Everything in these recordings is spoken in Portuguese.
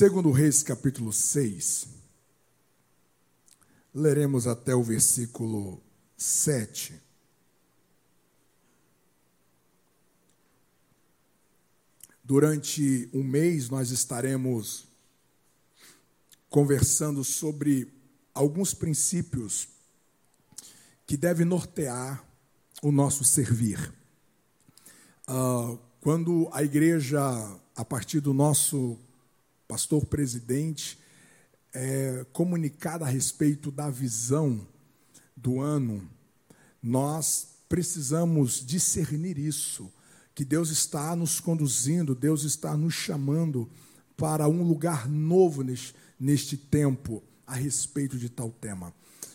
Segundo Reis, capítulo 6, leremos até o versículo 7. Durante um mês nós estaremos conversando sobre alguns princípios que devem nortear o nosso servir. Uh, quando a igreja, a partir do nosso pastor presidente, é comunicada a respeito da visão do ano, nós precisamos discernir isso, que Deus está nos conduzindo, Deus está nos chamando para um lugar novo neste, neste tempo a respeito de tal tema.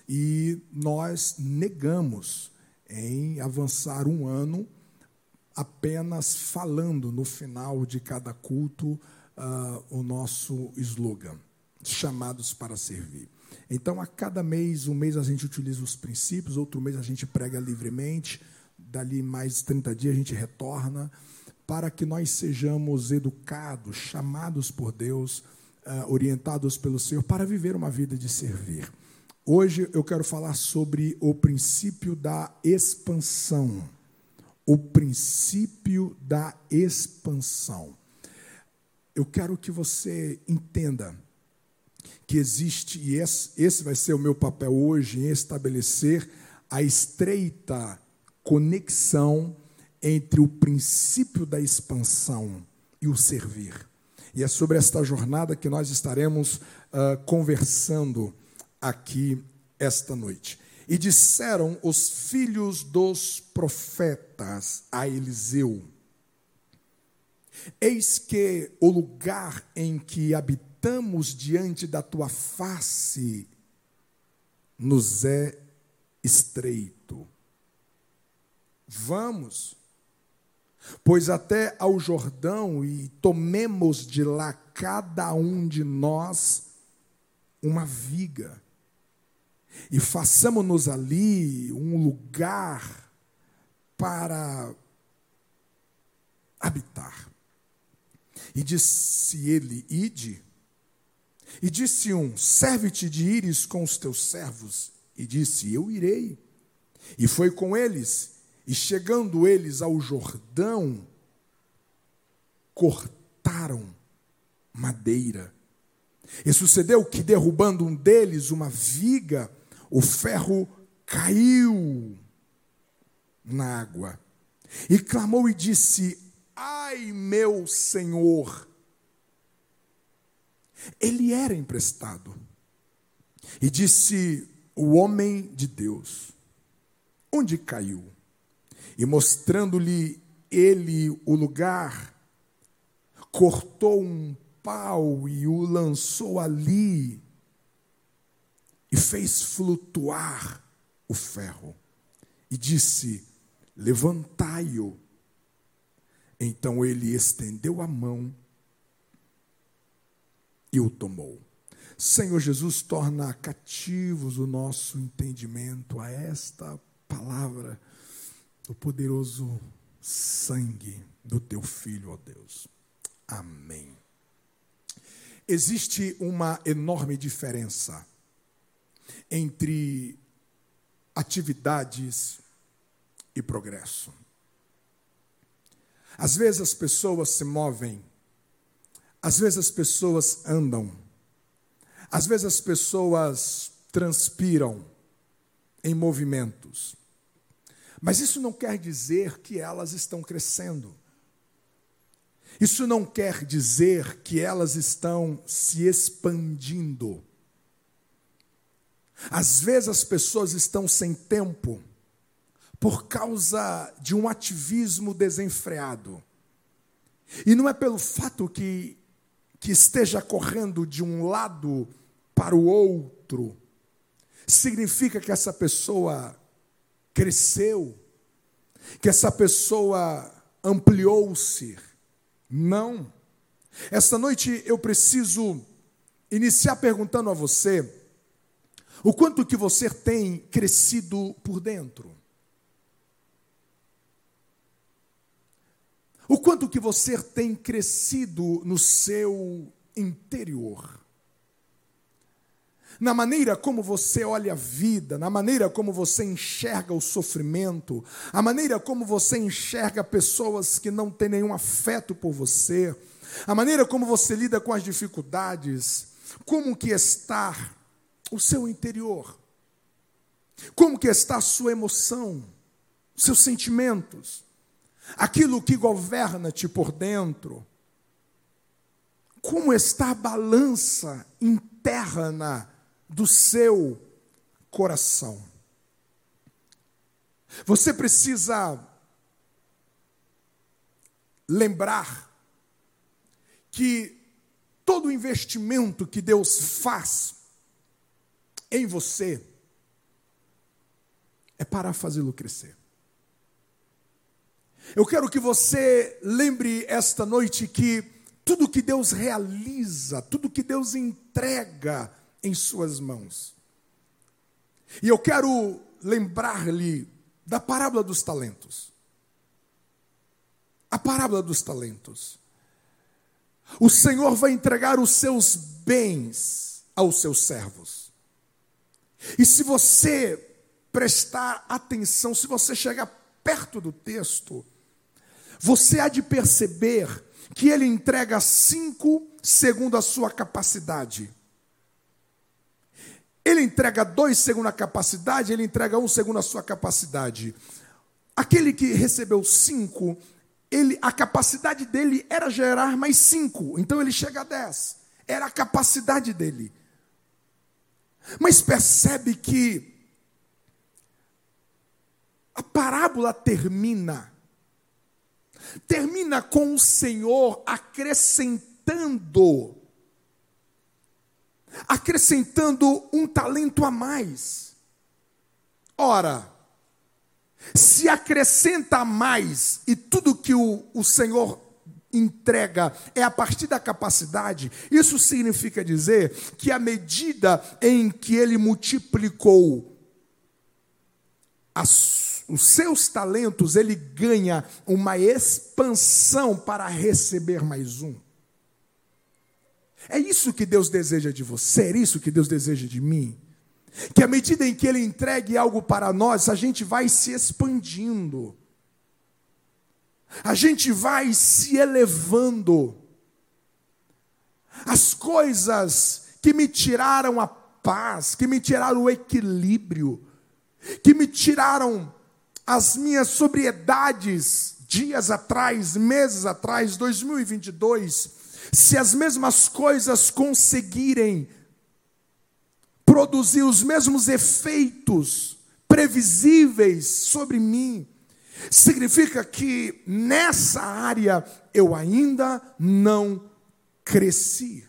E nós negamos em avançar um ano apenas falando no final de cada culto uh, o nosso slogan, chamados para servir. Então, a cada mês, um mês a gente utiliza os princípios, outro mês a gente prega livremente, dali mais 30 dias a gente retorna, para que nós sejamos educados, chamados por Deus, uh, orientados pelo Senhor, para viver uma vida de servir. Hoje eu quero falar sobre o princípio da expansão o princípio da expansão. Eu quero que você entenda que existe, e esse, vai ser o meu papel hoje, em estabelecer a estreita conexão entre o princípio da expansão e o servir. E é sobre esta jornada que nós estaremos uh, conversando aqui esta noite. E disseram os filhos dos profetas a Eliseu: Eis que o lugar em que habitamos diante da tua face nos é estreito. Vamos, pois até ao Jordão e tomemos de lá cada um de nós uma viga e façamos-nos ali um lugar para habitar. E disse ele: Ide. E disse um: Serve-te de ires com os teus servos. E disse: Eu irei. E foi com eles. E chegando eles ao Jordão, cortaram madeira. E sucedeu que, derrubando um deles uma viga, o ferro caiu na água. E clamou e disse: Ai, meu senhor! Ele era emprestado. E disse o homem de Deus: Onde caiu? E mostrando-lhe ele o lugar, cortou um pau e o lançou ali e fez flutuar o ferro e disse: Levantai-o. Então ele estendeu a mão e o tomou. Senhor Jesus, torna cativos o nosso entendimento a esta palavra do poderoso sangue do teu filho, ó Deus. Amém. Existe uma enorme diferença entre atividades e progresso. Às vezes as pessoas se movem, às vezes as pessoas andam, às vezes as pessoas transpiram em movimentos. Mas isso não quer dizer que elas estão crescendo. Isso não quer dizer que elas estão se expandindo. Às vezes as pessoas estão sem tempo por causa de um ativismo desenfreado. E não é pelo fato que, que esteja correndo de um lado para o outro, significa que essa pessoa cresceu, que essa pessoa ampliou-se. Não. Esta noite eu preciso iniciar perguntando a você o quanto que você tem crescido por dentro. O quanto que você tem crescido no seu interior. Na maneira como você olha a vida, na maneira como você enxerga o sofrimento, a maneira como você enxerga pessoas que não têm nenhum afeto por você, a maneira como você lida com as dificuldades, como que está o seu interior? Como que está a sua emoção, seus sentimentos, aquilo que governa-te por dentro? Como está a balança interna do seu coração? Você precisa lembrar que todo investimento que Deus faz em você é para fazê-lo crescer. Eu quero que você lembre esta noite que tudo que Deus realiza, tudo que Deus entrega em suas mãos. E eu quero lembrar-lhe da parábola dos talentos. A parábola dos talentos. O Senhor vai entregar os seus bens aos seus servos. E se você prestar atenção, se você chegar perto do texto, você há de perceber que ele entrega cinco segundo a sua capacidade. Ele entrega dois segundo a capacidade, ele entrega um segundo a sua capacidade. Aquele que recebeu cinco, ele, a capacidade dele era gerar mais cinco, então ele chega a dez. Era a capacidade dele. Mas percebe que a parábola termina, termina com o Senhor acrescentando, acrescentando um talento a mais. Ora, se acrescenta mais e tudo que o, o Senhor entrega é a partir da capacidade, isso significa dizer que a medida em que ele multiplicou as, os seus talentos, ele ganha uma expansão para receber mais um. É isso que Deus deseja de você, é isso que Deus deseja de mim que à medida em que Ele entregue algo para nós, a gente vai se expandindo, a gente vai se elevando. As coisas que me tiraram a paz, que me tiraram o equilíbrio, que me tiraram as minhas sobriedades dias atrás, meses atrás, 2022, se as mesmas coisas conseguirem produzir os mesmos efeitos previsíveis sobre mim, significa que nessa área eu ainda não cresci.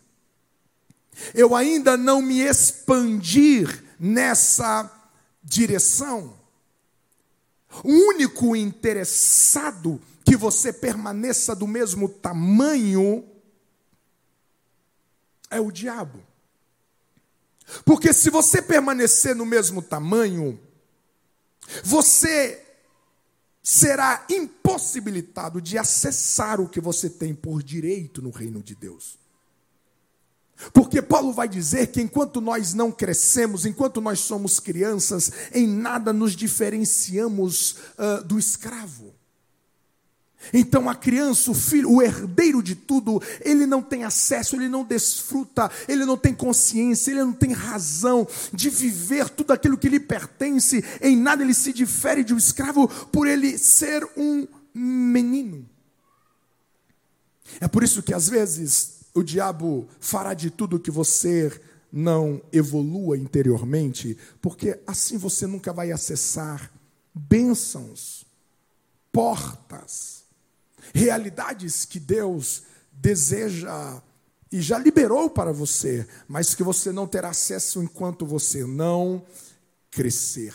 Eu ainda não me expandir nessa direção. O único interessado que você permaneça do mesmo tamanho é o diabo. Porque se você permanecer no mesmo tamanho, você será impossibilitado de acessar o que você tem por direito no reino de Deus. Porque Paulo vai dizer que enquanto nós não crescemos, enquanto nós somos crianças, em nada nos diferenciamos uh, do escravo. Então a criança, o filho, o herdeiro de tudo, ele não tem acesso, ele não desfruta, ele não tem consciência, ele não tem razão de viver tudo aquilo que lhe pertence. Em nada ele se difere de um escravo por ele ser um menino. É por isso que às vezes o diabo fará de tudo que você não evolua interiormente, porque assim você nunca vai acessar bênçãos, portas realidades que Deus deseja e já liberou para você, mas que você não terá acesso enquanto você não crescer.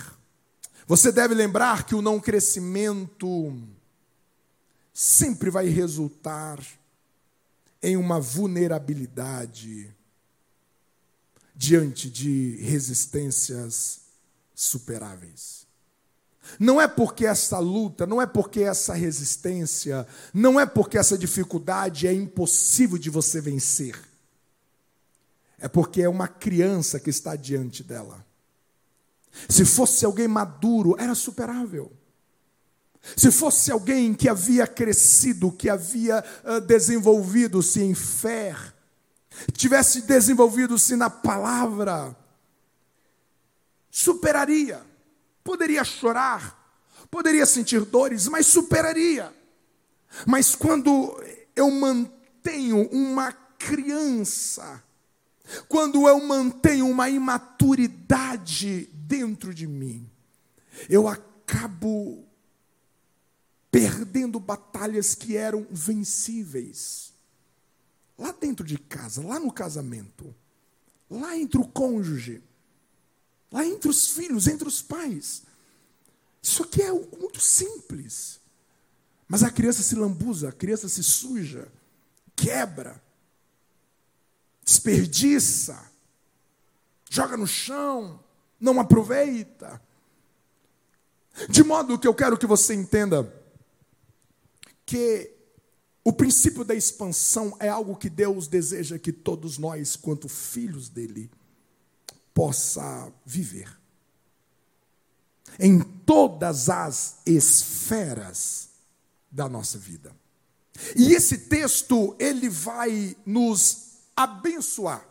Você deve lembrar que o não crescimento sempre vai resultar em uma vulnerabilidade diante de resistências superáveis. Não é porque essa luta, não é porque essa resistência, não é porque essa dificuldade é impossível de você vencer. é porque é uma criança que está diante dela. Se fosse alguém maduro, era superável. Se fosse alguém que havia crescido, que havia uh, desenvolvido-se em fé, tivesse desenvolvido-se na palavra, superaria. Poderia chorar, poderia sentir dores, mas superaria. Mas quando eu mantenho uma criança, quando eu mantenho uma imaturidade dentro de mim, eu acabo perdendo batalhas que eram vencíveis. Lá dentro de casa, lá no casamento, lá entre o cônjuge, lá entre os filhos, entre os pais. Isso aqui é muito simples. Mas a criança se lambuza, a criança se suja, quebra, desperdiça, joga no chão, não aproveita. De modo que eu quero que você entenda que o princípio da expansão é algo que Deus deseja que todos nós, quanto filhos dele, possa viver. Em todas as esferas da nossa vida. E esse texto, ele vai nos abençoar.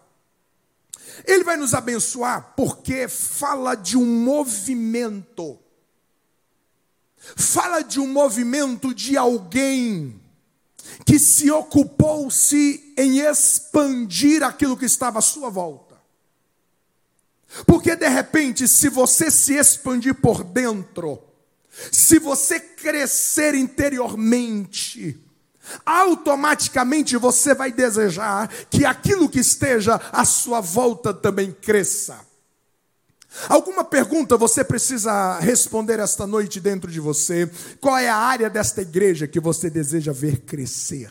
Ele vai nos abençoar porque fala de um movimento fala de um movimento de alguém que se ocupou-se em expandir aquilo que estava à sua volta. Porque de repente, se você se expandir por dentro, se você crescer interiormente, automaticamente você vai desejar que aquilo que esteja à sua volta também cresça. Alguma pergunta você precisa responder esta noite dentro de você? Qual é a área desta igreja que você deseja ver crescer?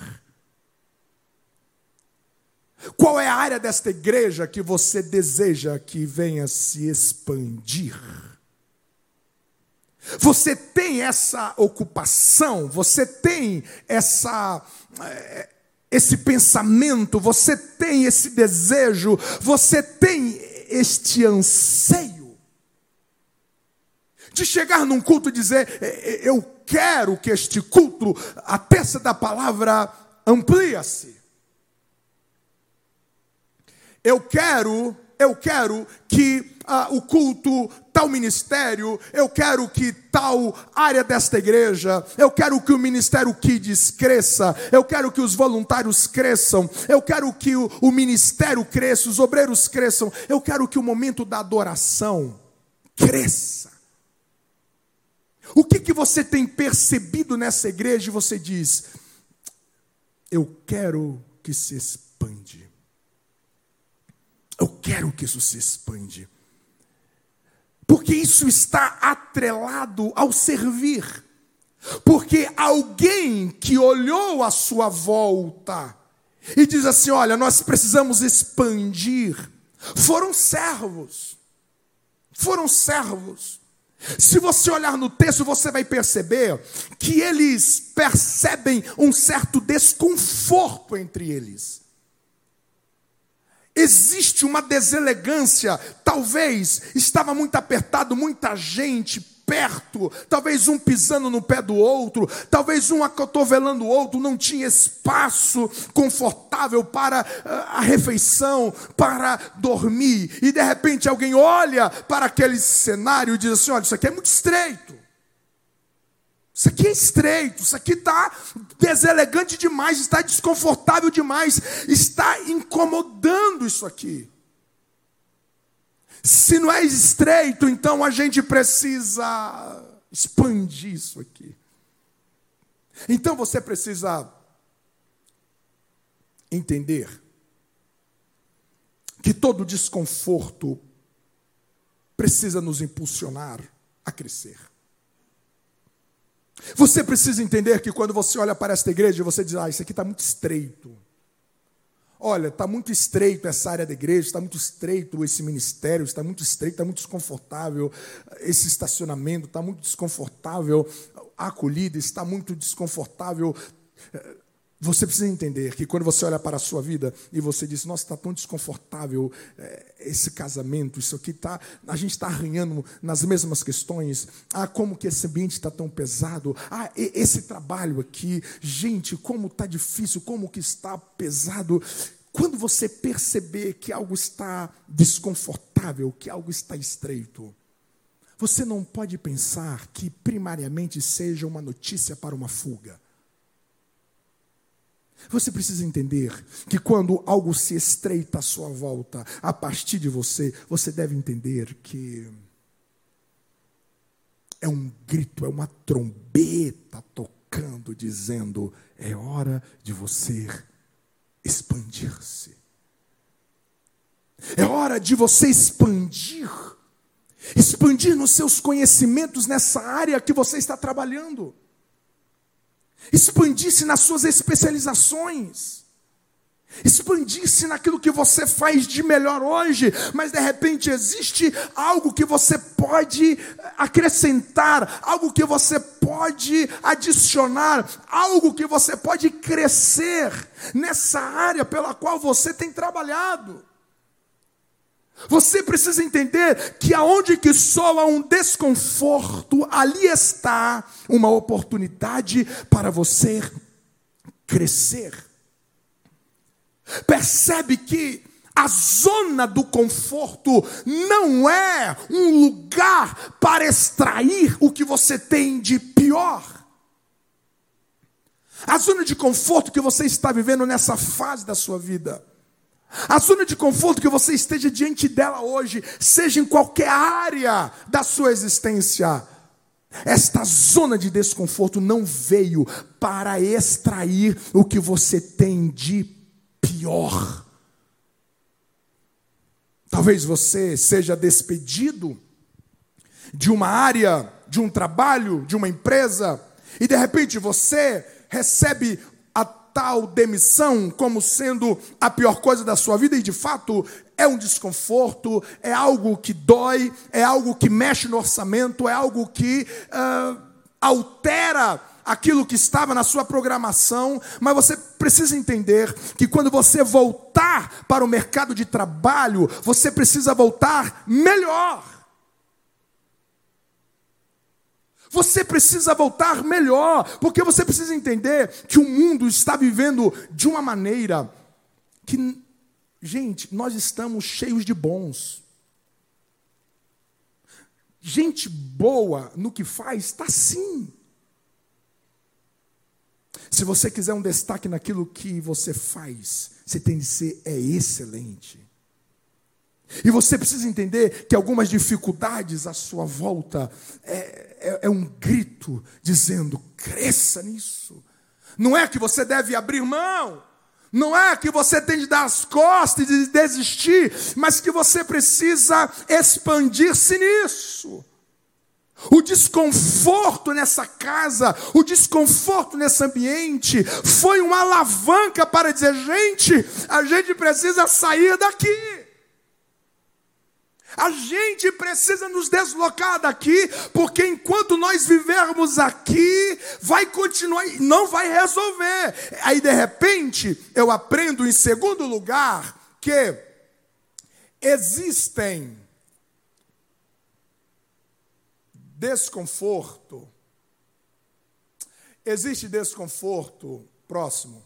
Qual é a área desta igreja que você deseja que venha se expandir? Você tem essa ocupação, você tem essa eh, esse pensamento, você tem esse desejo, você tem este anseio de chegar num culto e dizer: Eu quero que este culto, a peça da palavra, amplia-se. Eu quero, eu quero que uh, o culto, tal ministério, eu quero que tal área desta igreja, eu quero que o ministério Kids cresça, eu quero que os voluntários cresçam, eu quero que o, o ministério cresça, os obreiros cresçam, eu quero que o momento da adoração cresça. O que, que você tem percebido nessa igreja? Você diz, eu quero que se expande. Eu quero que isso se expande porque isso está atrelado ao servir. Porque alguém que olhou à sua volta e diz assim: Olha, nós precisamos expandir, foram servos. Foram servos. Se você olhar no texto, você vai perceber que eles percebem um certo desconforto entre eles. Existe uma deselegância, talvez estava muito apertado, muita gente perto, talvez um pisando no pé do outro, talvez um acotovelando o outro, não tinha espaço confortável para ah, a refeição, para dormir, e de repente alguém olha para aquele cenário e diz assim: olha, isso aqui é muito estreito. Isso aqui é estreito, isso aqui está deselegante demais, está desconfortável demais, está incomodando isso aqui. Se não é estreito, então a gente precisa expandir isso aqui. Então você precisa entender que todo desconforto precisa nos impulsionar a crescer. Você precisa entender que quando você olha para esta igreja, você diz: Ah, isso aqui está muito estreito. Olha, está muito estreito essa área da igreja, está muito estreito esse ministério, está muito estreito, está muito desconfortável esse estacionamento, está muito desconfortável a acolhida, está muito desconfortável. Você precisa entender que quando você olha para a sua vida e você diz, nossa, está tão desconfortável é, esse casamento, isso aqui está, a gente está arranhando nas mesmas questões. Ah, como que esse ambiente está tão pesado? Ah, esse trabalho aqui, gente, como está difícil, como que está pesado. Quando você perceber que algo está desconfortável, que algo está estreito, você não pode pensar que primariamente seja uma notícia para uma fuga. Você precisa entender que quando algo se estreita à sua volta, a partir de você, você deve entender que é um grito, é uma trombeta tocando, dizendo: é hora de você expandir-se. É hora de você expandir. Expandir nos seus conhecimentos nessa área que você está trabalhando expandisse nas suas especializações, expandisse naquilo que você faz de melhor hoje, mas de repente existe algo que você pode acrescentar, algo que você pode adicionar, algo que você pode crescer nessa área pela qual você tem trabalhado. Você precisa entender que aonde que soa um desconforto, ali está uma oportunidade para você crescer. Percebe que a zona do conforto não é um lugar para extrair o que você tem de pior. A zona de conforto que você está vivendo nessa fase da sua vida a zona de conforto que você esteja diante dela hoje, seja em qualquer área da sua existência, esta zona de desconforto não veio para extrair o que você tem de pior. Talvez você seja despedido de uma área, de um trabalho, de uma empresa, e de repente você recebe tal demissão como sendo a pior coisa da sua vida, e de fato é um desconforto, é algo que dói, é algo que mexe no orçamento, é algo que uh, altera aquilo que estava na sua programação, mas você precisa entender que quando você voltar para o mercado de trabalho, você precisa voltar melhor. Você precisa voltar melhor, porque você precisa entender que o mundo está vivendo de uma maneira que, gente, nós estamos cheios de bons. Gente boa no que faz, está sim. Se você quiser um destaque naquilo que você faz, você tem de ser é excelente. E você precisa entender que algumas dificuldades à sua volta é, é, é um grito dizendo: cresça nisso. Não é que você deve abrir mão, não é que você tem de dar as costas e de desistir, mas que você precisa expandir-se nisso. O desconforto nessa casa, o desconforto nesse ambiente, foi uma alavanca para dizer: gente, a gente precisa sair daqui. A gente precisa nos deslocar daqui, porque enquanto nós vivermos aqui, vai continuar, não vai resolver. Aí de repente, eu aprendo em segundo lugar que existem desconforto. Existe desconforto próximo.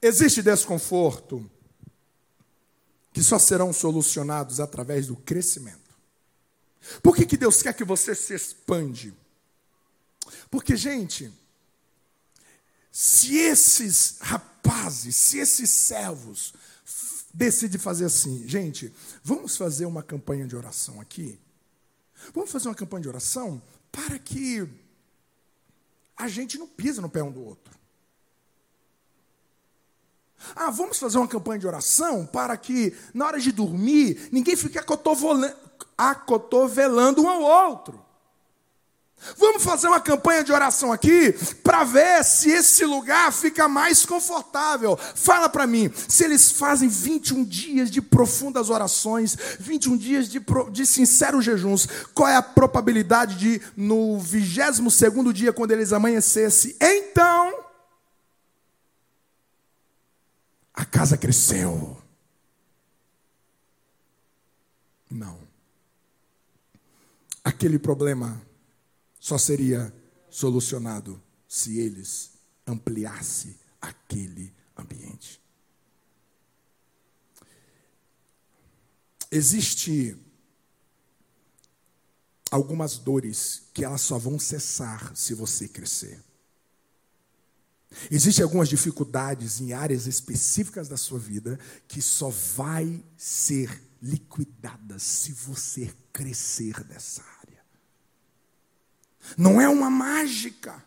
Existe desconforto que só serão solucionados através do crescimento. Por que, que Deus quer que você se expande? Porque, gente, se esses rapazes, se esses servos decidem fazer assim, gente, vamos fazer uma campanha de oração aqui? Vamos fazer uma campanha de oração para que a gente não pise no pé um do outro. Ah, vamos fazer uma campanha de oração para que, na hora de dormir, ninguém fique acotovelando um ao outro. Vamos fazer uma campanha de oração aqui para ver se esse lugar fica mais confortável. Fala para mim, se eles fazem 21 dias de profundas orações, 21 dias de, de sinceros jejuns, qual é a probabilidade de, no 22 dia, quando eles amanhecessem, então casa cresceu. Não. Aquele problema só seria solucionado se eles ampliassem aquele ambiente. Existe algumas dores que elas só vão cessar se você crescer. Existem algumas dificuldades em áreas específicas da sua vida que só vai ser liquidadas se você crescer dessa área. Não é uma mágica.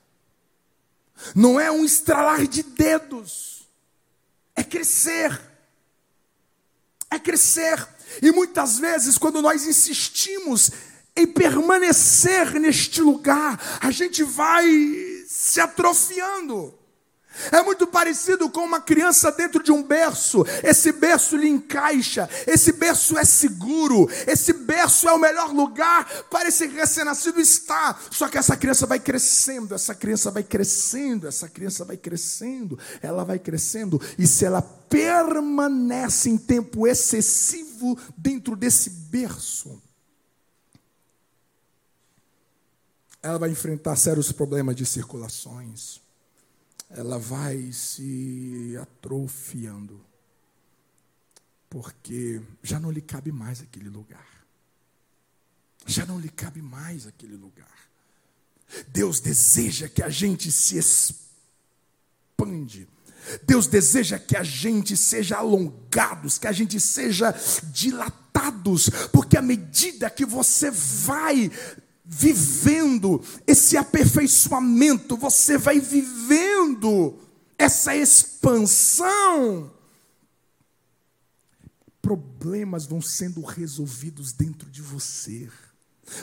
Não é um estralar de dedos. É crescer. É crescer. E muitas vezes, quando nós insistimos em permanecer neste lugar, a gente vai se atrofiando. É muito parecido com uma criança dentro de um berço. Esse berço lhe encaixa, esse berço é seguro, esse berço é o melhor lugar para esse recém-nascido estar. Só que essa criança vai crescendo, essa criança vai crescendo, essa criança vai crescendo, ela vai crescendo, e se ela permanece em tempo excessivo dentro desse berço, ela vai enfrentar sérios problemas de circulações ela vai se atrofiando, porque já não lhe cabe mais aquele lugar. Já não lhe cabe mais aquele lugar. Deus deseja que a gente se expande. Deus deseja que a gente seja alongados, que a gente seja dilatados, porque à medida que você vai vivendo esse aperfeiçoamento, você vai vivendo essa expansão. Problemas vão sendo resolvidos dentro de você.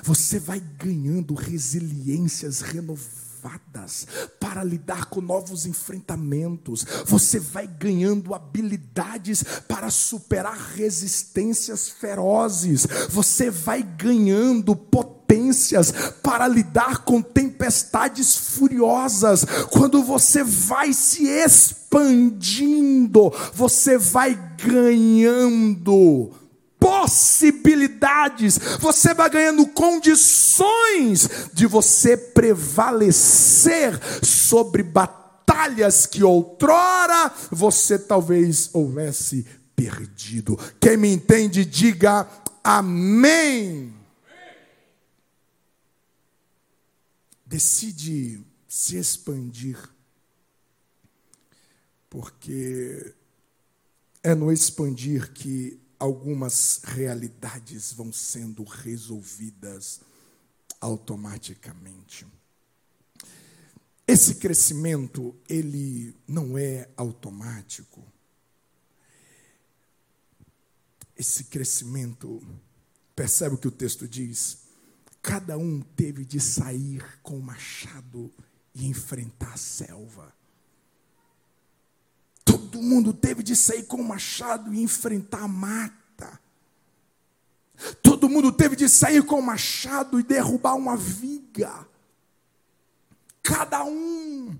Você vai ganhando resiliências renovadas para lidar com novos enfrentamentos. Você vai ganhando habilidades para superar resistências ferozes. Você vai ganhando potência para lidar com tempestades furiosas. Quando você vai se expandindo, você vai ganhando possibilidades, você vai ganhando condições de você prevalecer sobre batalhas que outrora você talvez houvesse perdido. Quem me entende, diga amém. Decide se expandir, porque é no expandir que algumas realidades vão sendo resolvidas automaticamente. Esse crescimento, ele não é automático. Esse crescimento, percebe o que o texto diz? Cada um teve de sair com o machado e enfrentar a selva. Todo mundo teve de sair com o machado e enfrentar a mata. Todo mundo teve de sair com o machado e derrubar uma viga. Cada um.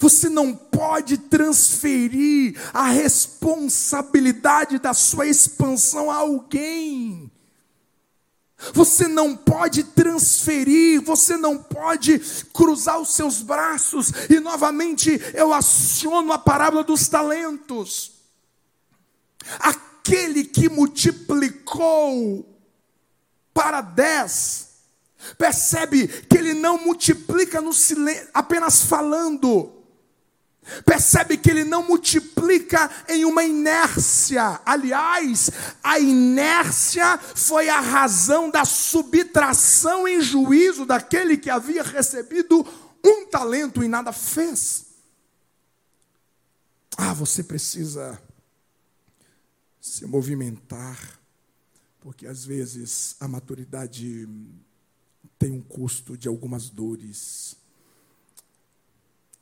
Você não pode transferir a responsabilidade da sua expansão a alguém. Você não pode transferir, você não pode cruzar os seus braços. E novamente eu aciono a parábola dos talentos. Aquele que multiplicou para dez, percebe que ele não multiplica no silêncio, apenas falando Percebe que ele não multiplica em uma inércia. Aliás, a inércia foi a razão da subtração em juízo daquele que havia recebido um talento e nada fez. Ah, você precisa se movimentar, porque às vezes a maturidade tem um custo de algumas dores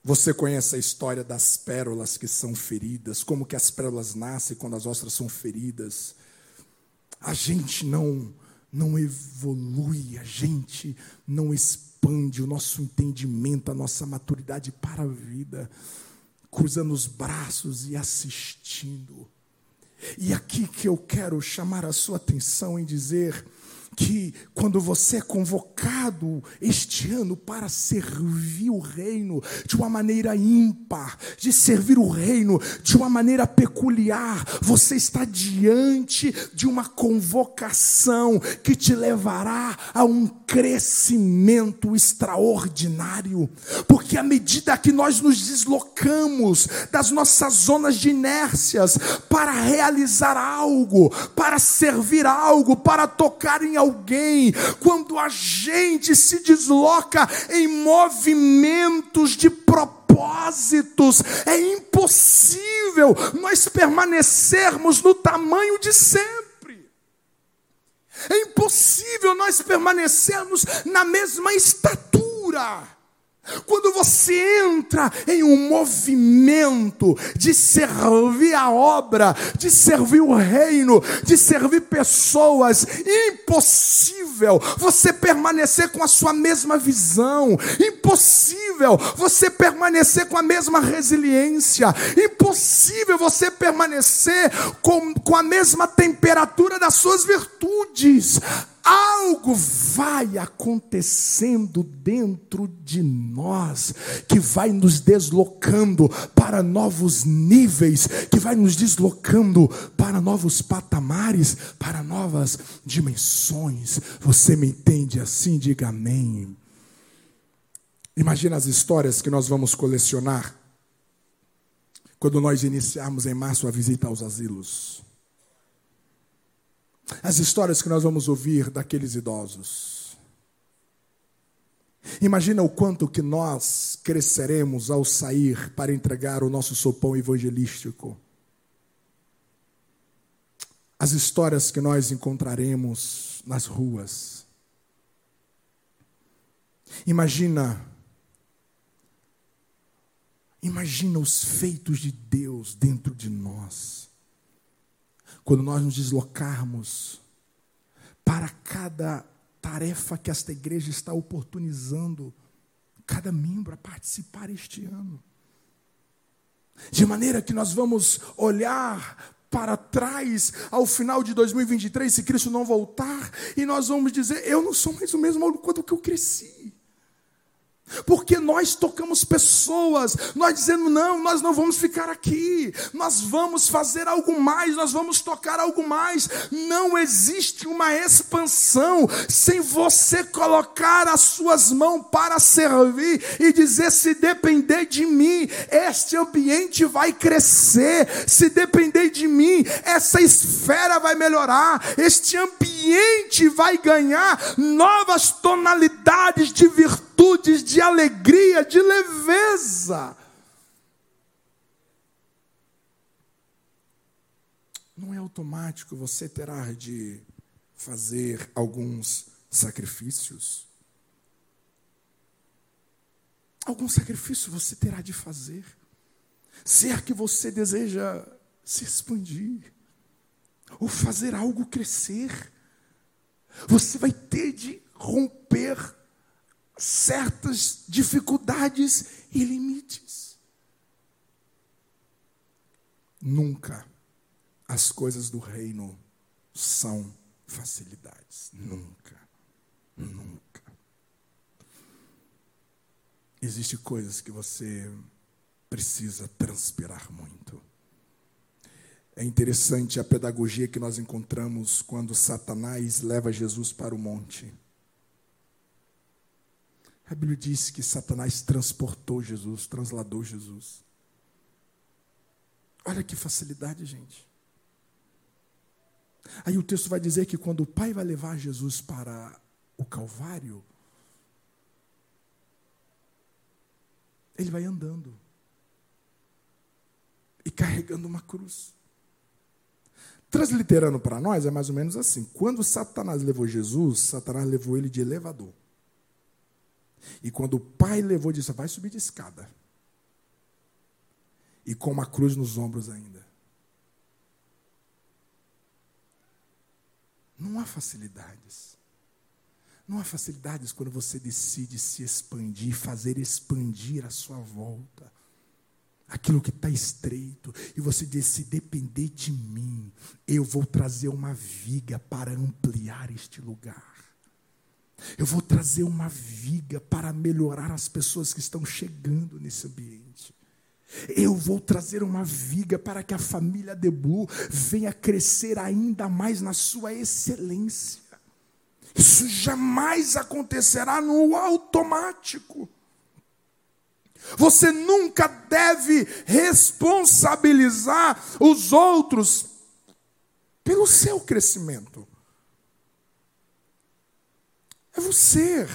você conhece a história das pérolas que são feridas, como que as pérolas nascem quando as ostras são feridas. A gente não não evolui, a gente não expande o nosso entendimento, a nossa maturidade para a vida cruzando os braços e assistindo. E aqui que eu quero chamar a sua atenção em dizer que quando você é convocado este ano para servir o reino de uma maneira ímpar, de servir o reino de uma maneira peculiar, você está diante de uma convocação que te levará a um crescimento extraordinário, porque à medida que nós nos deslocamos das nossas zonas de inércias para realizar algo, para servir algo, para tocar em alguém, quando a gente se desloca em movimentos de propósitos, é impossível nós permanecermos no tamanho de sempre. É impossível nós permanecermos na mesma estatura. Quando você entra em um movimento de servir a obra, de servir o reino, de servir pessoas, impossível você permanecer com a sua mesma visão, impossível você permanecer com a mesma resiliência, impossível você permanecer com, com a mesma temperatura das suas virtudes algo vai acontecendo dentro de nós que vai nos deslocando para novos níveis, que vai nos deslocando para novos patamares, para novas dimensões. Você me entende assim? Diga amém. Imagina as histórias que nós vamos colecionar quando nós iniciarmos em março a visita aos asilos. As histórias que nós vamos ouvir daqueles idosos. Imagina o quanto que nós cresceremos ao sair para entregar o nosso sopão evangelístico. As histórias que nós encontraremos nas ruas. Imagina Imagina os feitos de Deus dentro de nós quando nós nos deslocarmos para cada tarefa que esta igreja está oportunizando cada membro a participar este ano. De maneira que nós vamos olhar para trás ao final de 2023, se Cristo não voltar, e nós vamos dizer: Eu não sou mais o mesmo quando que eu cresci. Porque nós tocamos pessoas, nós dizendo, não, nós não vamos ficar aqui, nós vamos fazer algo mais, nós vamos tocar algo mais. Não existe uma expansão sem você colocar as suas mãos para servir e dizer: se depender de mim, este ambiente vai crescer, se depender de mim, essa esfera vai melhorar, este ambiente vai ganhar novas tonalidades de virtude atitudes de alegria, de leveza. Não é automático, você terá de fazer alguns sacrifícios. Algum sacrifício você terá de fazer. Se é que você deseja se expandir, ou fazer algo crescer, você vai ter de romper certas dificuldades e limites. Nunca as coisas do reino são facilidades. Nunca. Nunca. Existem coisas que você precisa transpirar muito. É interessante a pedagogia que nós encontramos quando Satanás leva Jesus para o monte. A Bíblia diz que Satanás transportou Jesus, transladou Jesus. Olha que facilidade, gente. Aí o texto vai dizer que quando o Pai vai levar Jesus para o Calvário, ele vai andando e carregando uma cruz. Transliterando para nós é mais ou menos assim: quando Satanás levou Jesus, Satanás levou ele de elevador. E quando o pai levou, disse: Vai subir de escada. E com uma cruz nos ombros ainda. Não há facilidades. Não há facilidades quando você decide se expandir, fazer expandir a sua volta. aquilo que está estreito, e você diz: se depender de mim, eu vou trazer uma viga para ampliar este lugar. Eu vou trazer uma viga para melhorar as pessoas que estão chegando nesse ambiente. Eu vou trazer uma viga para que a família de Blue venha crescer ainda mais na sua excelência. Isso jamais acontecerá no automático. Você nunca deve responsabilizar os outros pelo seu crescimento. É você.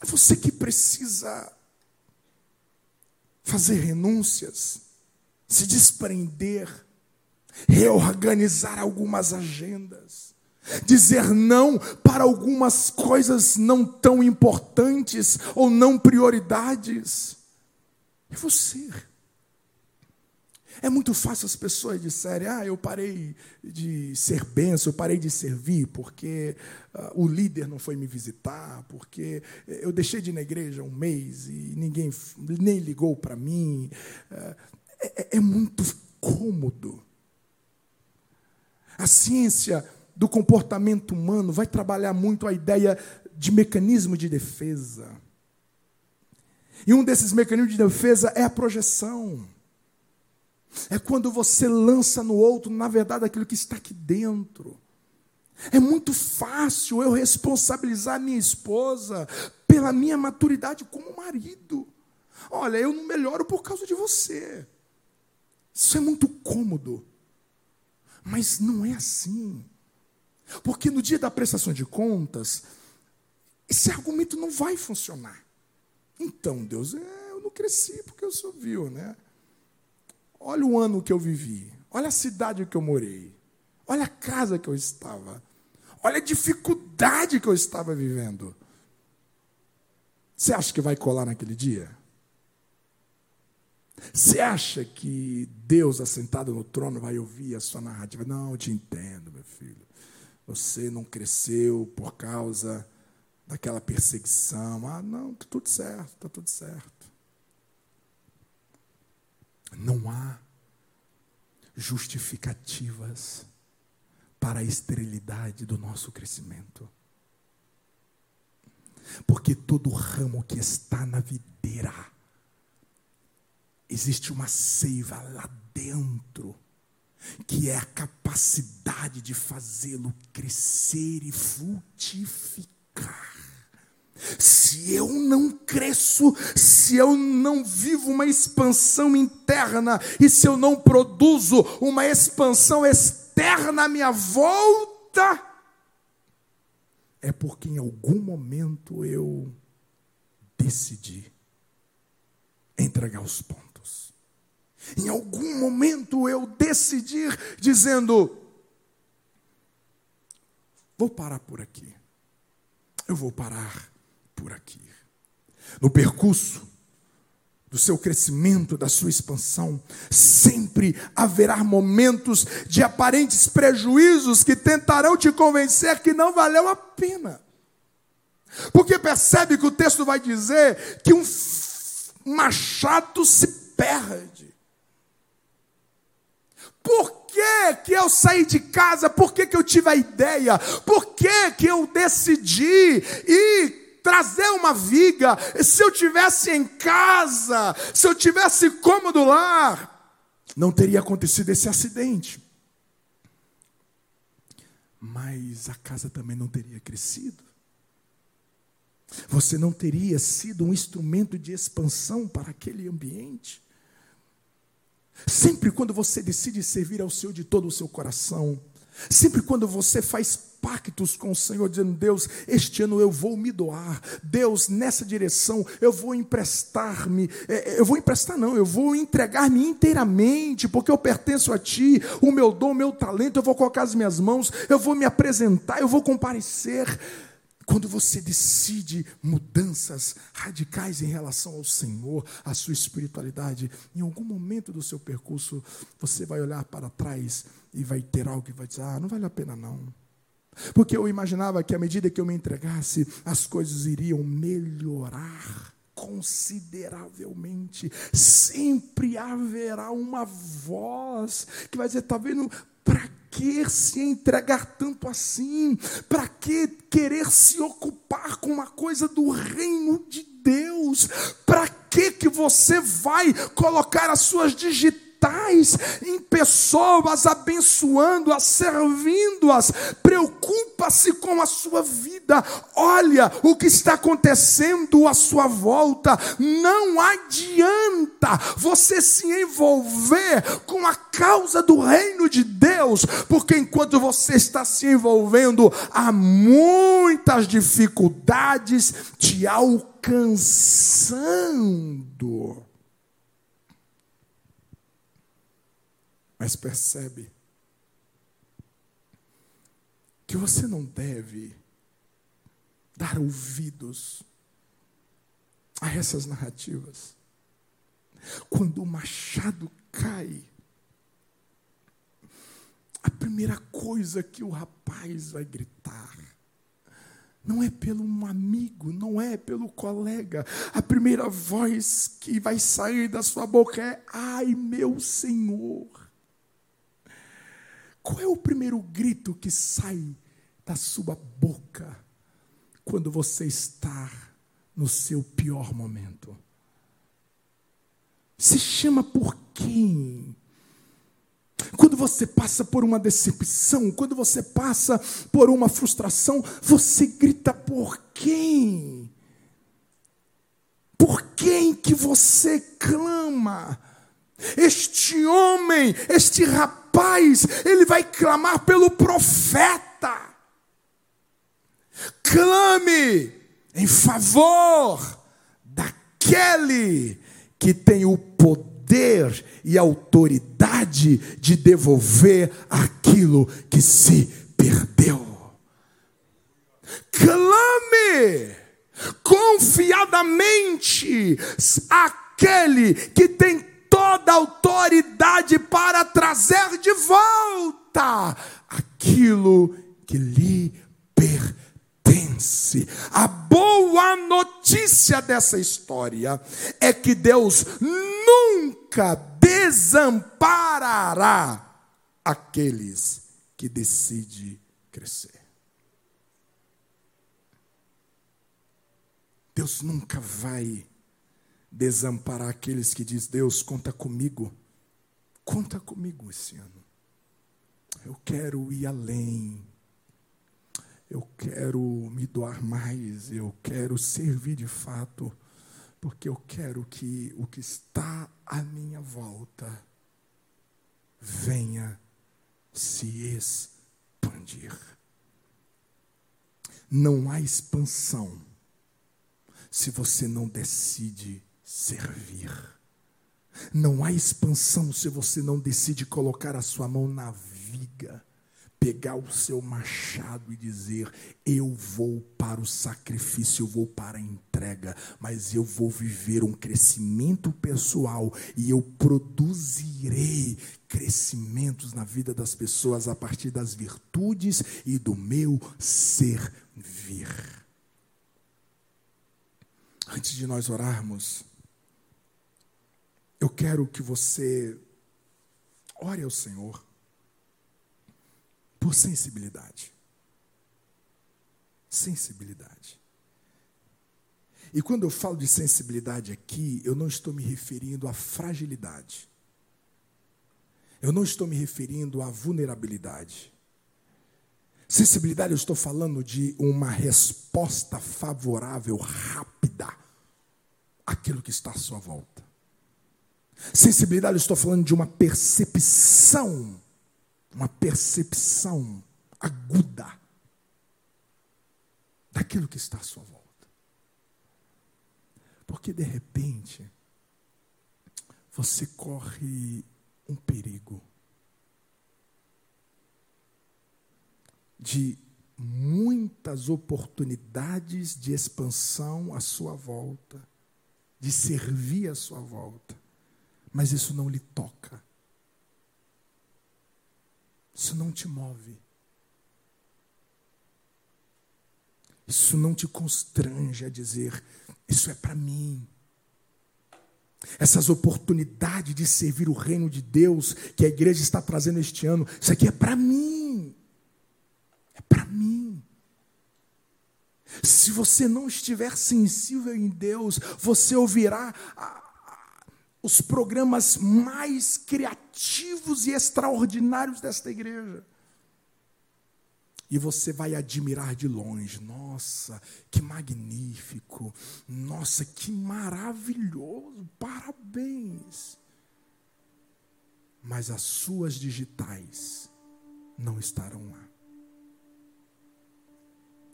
É você que precisa fazer renúncias, se desprender, reorganizar algumas agendas, dizer não para algumas coisas não tão importantes ou não prioridades. É você. É muito fácil as pessoas disserem: ah, eu parei de ser benção, eu parei de servir porque uh, o líder não foi me visitar, porque eu deixei de ir na igreja um mês e ninguém nem ligou para mim. Uh, é, é muito cômodo. A ciência do comportamento humano vai trabalhar muito a ideia de mecanismo de defesa. E um desses mecanismos de defesa é a projeção. É quando você lança no outro, na verdade, aquilo que está aqui dentro. É muito fácil eu responsabilizar minha esposa pela minha maturidade como marido. Olha, eu não melhoro por causa de você. Isso é muito cômodo. Mas não é assim. Porque no dia da prestação de contas, esse argumento não vai funcionar. Então, Deus, é, eu não cresci porque eu sou viu, né? Olha o ano que eu vivi. Olha a cidade que eu morei. Olha a casa que eu estava. Olha a dificuldade que eu estava vivendo. Você acha que vai colar naquele dia? Você acha que Deus, assentado no trono, vai ouvir a sua narrativa? Não, eu te entendo, meu filho. Você não cresceu por causa daquela perseguição. Ah, não, está tudo certo, está tudo certo. Não há justificativas para a esterilidade do nosso crescimento. Porque todo ramo que está na videira, existe uma seiva lá dentro, que é a capacidade de fazê-lo crescer e frutificar. Se eu não cresço, se eu não vivo uma expansão interna e se eu não produzo uma expansão externa à minha volta, é porque em algum momento eu decidi entregar os pontos. Em algum momento eu decidi dizendo: vou parar por aqui. Eu vou parar por aqui. No percurso do seu crescimento, da sua expansão, sempre haverá momentos de aparentes prejuízos que tentarão te convencer que não valeu a pena. Porque percebe que o texto vai dizer que um machado se perde. Por que, que eu saí de casa? Por que, que eu tive a ideia? Por que, que eu decidi ir trazer uma viga. Se eu tivesse em casa, se eu tivesse cômodo lá, não teria acontecido esse acidente. Mas a casa também não teria crescido. Você não teria sido um instrumento de expansão para aquele ambiente. Sempre quando você decide servir ao Senhor de todo o seu coração, sempre quando você faz pactos com o Senhor, dizendo: Deus, este ano eu vou me doar, Deus, nessa direção eu vou emprestar-me, é, é, eu vou emprestar, não, eu vou entregar-me inteiramente, porque eu pertenço a Ti, o meu dom, o meu talento, eu vou colocar as minhas mãos, eu vou me apresentar, eu vou comparecer. Quando você decide mudanças radicais em relação ao Senhor, à sua espiritualidade, em algum momento do seu percurso, você vai olhar para trás e vai ter algo que vai dizer: ah, não vale a pena não. Porque eu imaginava que à medida que eu me entregasse, as coisas iriam melhorar. consideravelmente. Sempre haverá uma voz que vai dizer: está vendo? Para que se entregar tanto assim? Para que querer se ocupar com uma coisa do reino de Deus? Para que que você vai colocar as suas digitais em pessoas, abençoando-as, servindo-as. Preocupa-se com a sua vida. Olha o que está acontecendo à sua volta. Não adianta você se envolver com a causa do reino de Deus, porque enquanto você está se envolvendo, há muitas dificuldades te alcançando. Mas percebe que você não deve dar ouvidos a essas narrativas. Quando o machado cai, a primeira coisa que o rapaz vai gritar não é pelo um amigo, não é pelo colega. A primeira voz que vai sair da sua boca é: Ai, meu Senhor. Qual é o primeiro grito que sai da sua boca quando você está no seu pior momento? Se chama por quem? Quando você passa por uma decepção, quando você passa por uma frustração, você grita por quem? Por quem que você clama? Este homem, este rapaz, ele vai clamar pelo profeta. Clame em favor daquele que tem o poder e autoridade de devolver aquilo que se perdeu. Clame confiadamente aquele que tem toda autoridade para trazer de volta aquilo que lhe pertence. A boa notícia dessa história é que Deus nunca desamparará aqueles que decidem crescer. Deus nunca vai desamparar aqueles que diz Deus, conta comigo. Conta comigo esse ano. Eu quero ir além. Eu quero me doar mais, eu quero servir de fato, porque eu quero que o que está à minha volta venha se expandir. Não há expansão se você não decide servir. Não há expansão se você não decide colocar a sua mão na viga, pegar o seu machado e dizer: Eu vou para o sacrifício, eu vou para a entrega, mas eu vou viver um crescimento pessoal e eu produzirei crescimentos na vida das pessoas a partir das virtudes e do meu servir. Antes de nós orarmos, eu quero que você ore ao Senhor por sensibilidade. Sensibilidade. E quando eu falo de sensibilidade aqui, eu não estou me referindo à fragilidade. Eu não estou me referindo à vulnerabilidade. Sensibilidade, eu estou falando de uma resposta favorável, rápida, àquilo que está à sua volta. Sensibilidade, eu estou falando de uma percepção, uma percepção aguda daquilo que está à sua volta. Porque de repente, você corre um perigo de muitas oportunidades de expansão à sua volta, de servir à sua volta mas isso não lhe toca. Isso não te move. isso não te constrange a dizer: Isso é para mim. Essas oportunidades de servir o reino de Deus que a igreja está trazendo este ano, isso aqui é para mim. É para mim. Se você não estiver sensível em Deus, você ouvirá os programas mais criativos e extraordinários desta igreja. E você vai admirar de longe. Nossa, que magnífico. Nossa, que maravilhoso. Parabéns. Mas as suas digitais não estarão lá.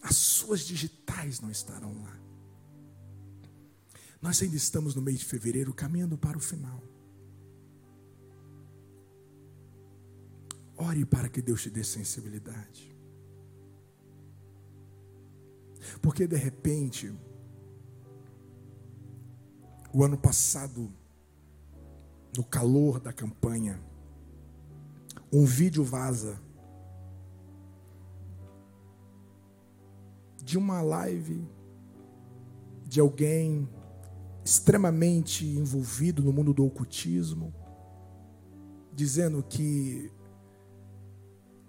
As suas digitais não estarão lá. Nós ainda estamos no mês de fevereiro, caminhando para o final. Ore para que Deus te dê sensibilidade. Porque de repente, o ano passado, no calor da campanha, um vídeo vaza de uma live de alguém extremamente envolvido no mundo do ocultismo, dizendo que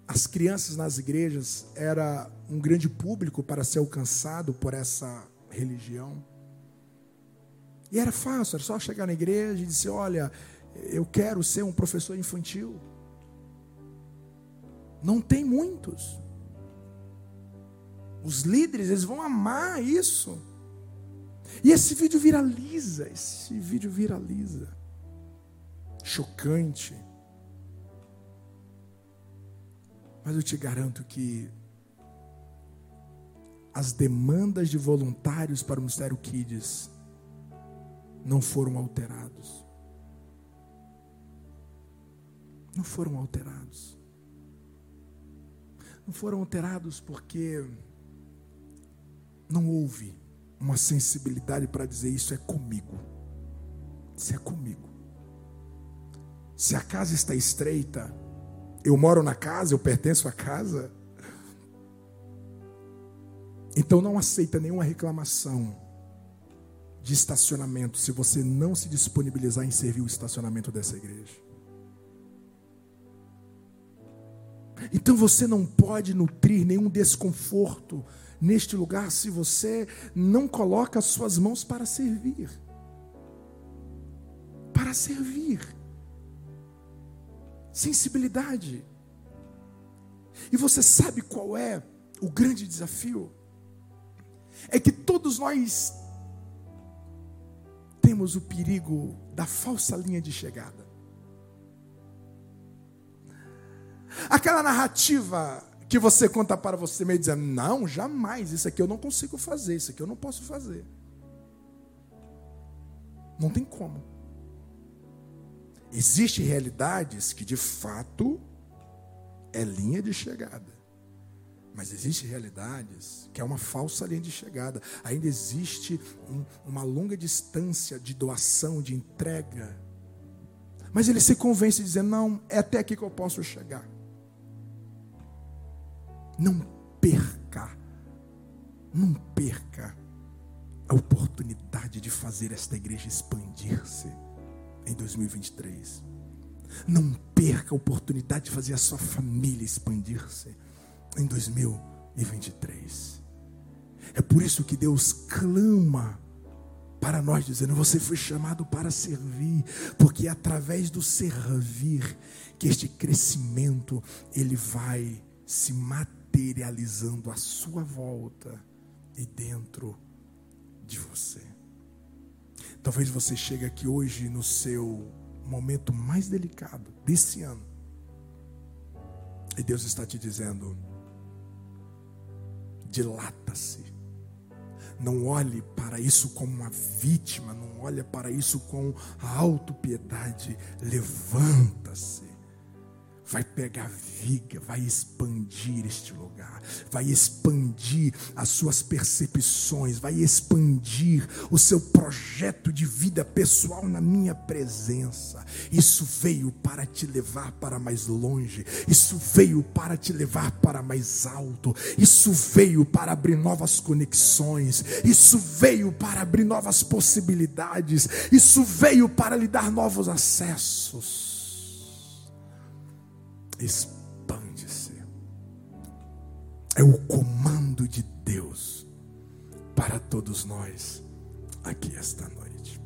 as crianças nas igrejas era um grande público para ser alcançado por essa religião. E era fácil, era só chegar na igreja e dizer: Olha, eu quero ser um professor infantil. Não tem muitos. Os líderes, eles vão amar isso. E esse vídeo viraliza, esse vídeo viraliza. Chocante. Mas eu te garanto que as demandas de voluntários para o Ministério Kids não foram alterados. Não foram alterados. Não foram alterados porque não houve uma sensibilidade para dizer isso é comigo. Isso é comigo. Se a casa está estreita, eu moro na casa, eu pertenço à casa. Então não aceita nenhuma reclamação de estacionamento se você não se disponibilizar em servir o estacionamento dessa igreja. Então você não pode nutrir nenhum desconforto neste lugar se você não coloca as suas mãos para servir. Para servir. Sensibilidade. E você sabe qual é o grande desafio? É que todos nós temos o perigo da falsa linha de chegada. Aquela narrativa que você conta para você mesmo dizendo: Não, jamais, isso aqui eu não consigo fazer, isso aqui eu não posso fazer. Não tem como. Existem realidades que de fato é linha de chegada. Mas existem realidades que é uma falsa linha de chegada. Ainda existe um, uma longa distância de doação, de entrega. Mas ele se convence dizendo: não, é até aqui que eu posso chegar. Não perca, não perca a oportunidade de fazer esta igreja expandir-se em 2023. Não perca a oportunidade de fazer a sua família expandir-se em 2023. É por isso que Deus clama para nós, dizendo: Você foi chamado para servir, porque é através do servir que este crescimento ele vai se materializar materializando a sua volta e dentro de você. Talvez você chegue aqui hoje no seu momento mais delicado desse ano. E Deus está te dizendo: dilata-se. Não olhe para isso como uma vítima, não olhe para isso com autopiedade. Levanta-se. Vai pegar viga, vai expandir este lugar, vai expandir as suas percepções, vai expandir o seu projeto de vida pessoal na minha presença. Isso veio para te levar para mais longe, isso veio para te levar para mais alto, isso veio para abrir novas conexões, isso veio para abrir novas possibilidades, isso veio para lhe dar novos acessos expande-se. É o comando de Deus para todos nós aqui esta noite.